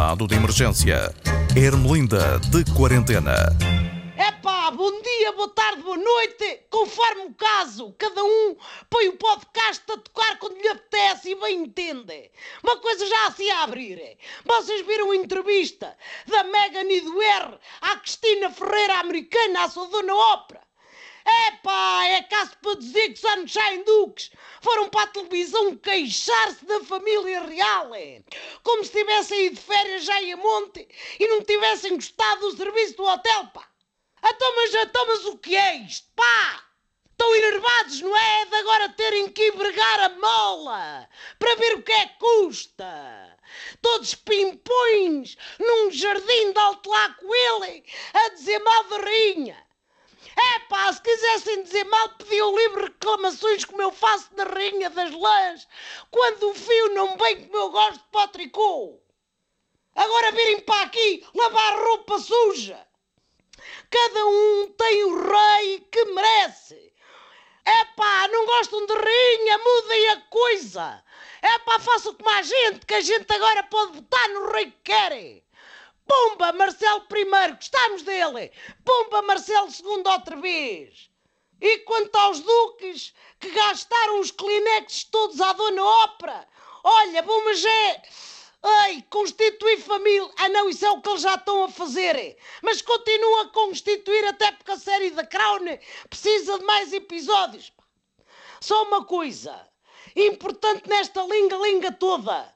estado de emergência. Ermelinda de quarentena. Epá, bom dia, boa tarde, boa noite, conforme o caso. Cada um põe o podcast a tocar quando lhe apetece e bem entende. Uma coisa já assim a abrir. Vocês viram a entrevista da Megan e do R à Cristina Ferreira americana, à sua dona ópera? Epá, é caso para dizer que só nos saem duques. Foram para a televisão queixar-se da família real. É. Como se tivessem ido de férias já em monte e não tivessem gostado do serviço do hotel, pá. Então, mas, então, mas o que é isto, pá? Estão enervados, não é? De agora terem que ir a mola para ver o que é que custa. Todos pimpões num jardim de alto lá com ele a dizer mal da rainha. Se quisessem dizer mal, pediam livre reclamações como eu faço na Rainha das Lãs, quando o fio não vem como eu gosto para o tricô. Agora virem para aqui lavar roupa suja. Cada um tem o rei que merece. É pá, não gostam de rainha, mudem a coisa. É pá, façam como a gente, que a gente agora pode votar no rei que querem. Pumba, Marcelo I, gostamos dele. Pumba, Marcelo II outra vez. E quanto aos duques que gastaram os clinexes todos à dona ópera, olha, bom, mas é... Ai, constituir família. Ah, não, isso é o que eles já estão a fazer. Mas continua a constituir até porque a série da Crown precisa de mais episódios. Só uma coisa importante nesta linga-linga toda.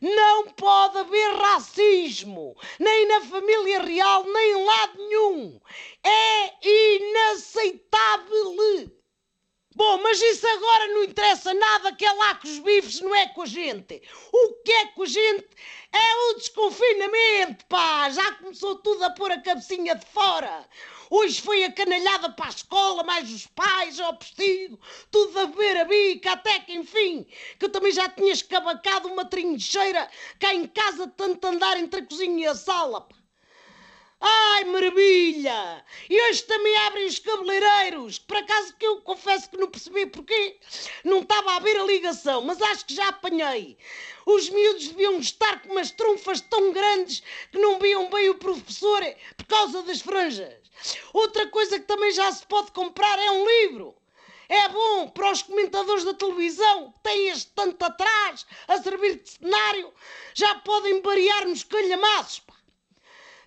Não pode haver racismo, nem na família real, nem em lado nenhum. É inaceitável. Bom, mas isso agora não interessa nada, que é lá com os bifes, não é com a gente. O que é com a gente é o desconfinamento, pá! Já começou tudo a pôr a cabecinha de fora. Hoje foi a canalhada para a escola, mais os pais ao postigo, tudo a beber a bica, até que enfim, que eu também já tinha escabacado uma trincheira cá em casa, tanto andar entre a cozinha e a sala. Pá. Ai, maravilha! E hoje também abrem os cabeleireiros. Por acaso que eu confesso que não percebi porquê. Não estava a ver a ligação, mas acho que já apanhei. Os miúdos deviam estar com umas trunfas tão grandes que não viam bem o professor por causa das franjas. Outra coisa que também já se pode comprar é um livro. É bom para os comentadores da televisão, têm este tanto atrás, a servir de cenário, já podem variar nos calhamaços.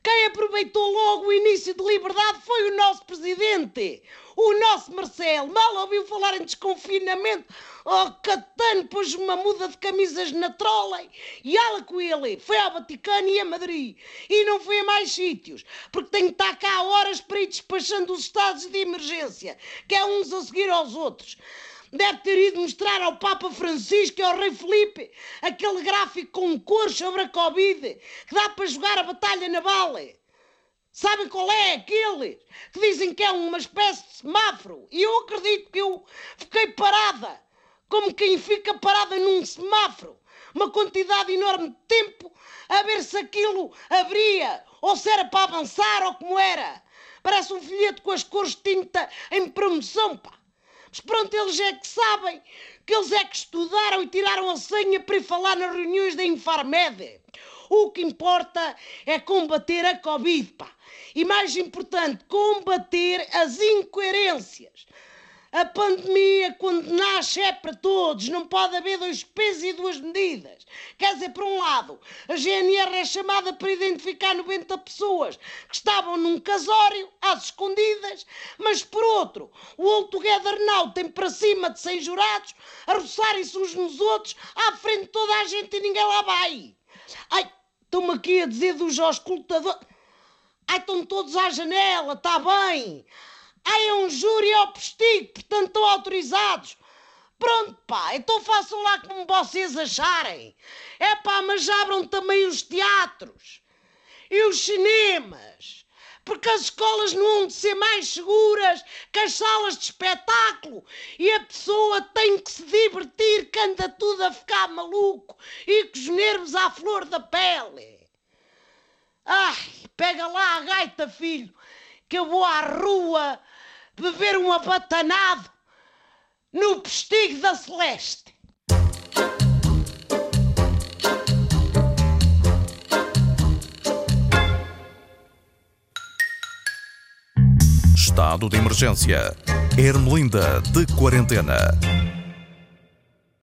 Quem aproveitou logo o início de liberdade foi o nosso presidente, o nosso Marcelo. Mal ouviu falar em desconfinamento. Oh, Catano pôs uma muda de camisas na trolem e ala com ele. Foi ao Vaticano e a Madrid. E não foi a mais sítios, porque tem que estar cá horas para ir despachando os estados de emergência, que é uns a seguir aos outros deve ter ido mostrar ao Papa Francisco e ao Rei Felipe aquele gráfico com cores sobre a Covid que dá para jogar a batalha naval. Sabem qual é aquele que dizem que é uma espécie de semáforo? E eu acredito que eu fiquei parada, como quem fica parada num semáforo, uma quantidade enorme de tempo a ver se aquilo abria ou se era para avançar ou como era. Parece um folheto com as cores de tinta em promoção, pá. Mas pronto, eles é que sabem, que eles é que estudaram e tiraram a senha para ir falar nas reuniões da Infarmed. O que importa é combater a Covid, pá. E mais importante, combater as incoerências. A pandemia, quando nasce, é para todos. Não pode haver dois pesos e duas medidas. Quer dizer, por um lado, a GNR é chamada para identificar 90 pessoas que estavam num casório, às escondidas, mas por outro, o All Together Now tem para cima de 100 jurados a roçarem-se uns nos outros, à frente de toda a gente e ninguém lá vai. Ai, estão-me aqui a dizer dos auscultadores. Ai, estão todos à janela, está bem. É um júri ao postigo, portanto estão autorizados. Pronto, pá, então façam lá como vocês acharem. É pá, mas abram também os teatros e os cinemas. Porque as escolas não hão de ser mais seguras que as salas de espetáculo e a pessoa tem que se divertir que anda tudo a ficar maluco e com os nervos à flor da pele. Ai, pega lá a gaita, filho, que eu vou à rua beber um abatanado no pestigo da Celeste. Estado de emergência. Ermelinda de quarentena.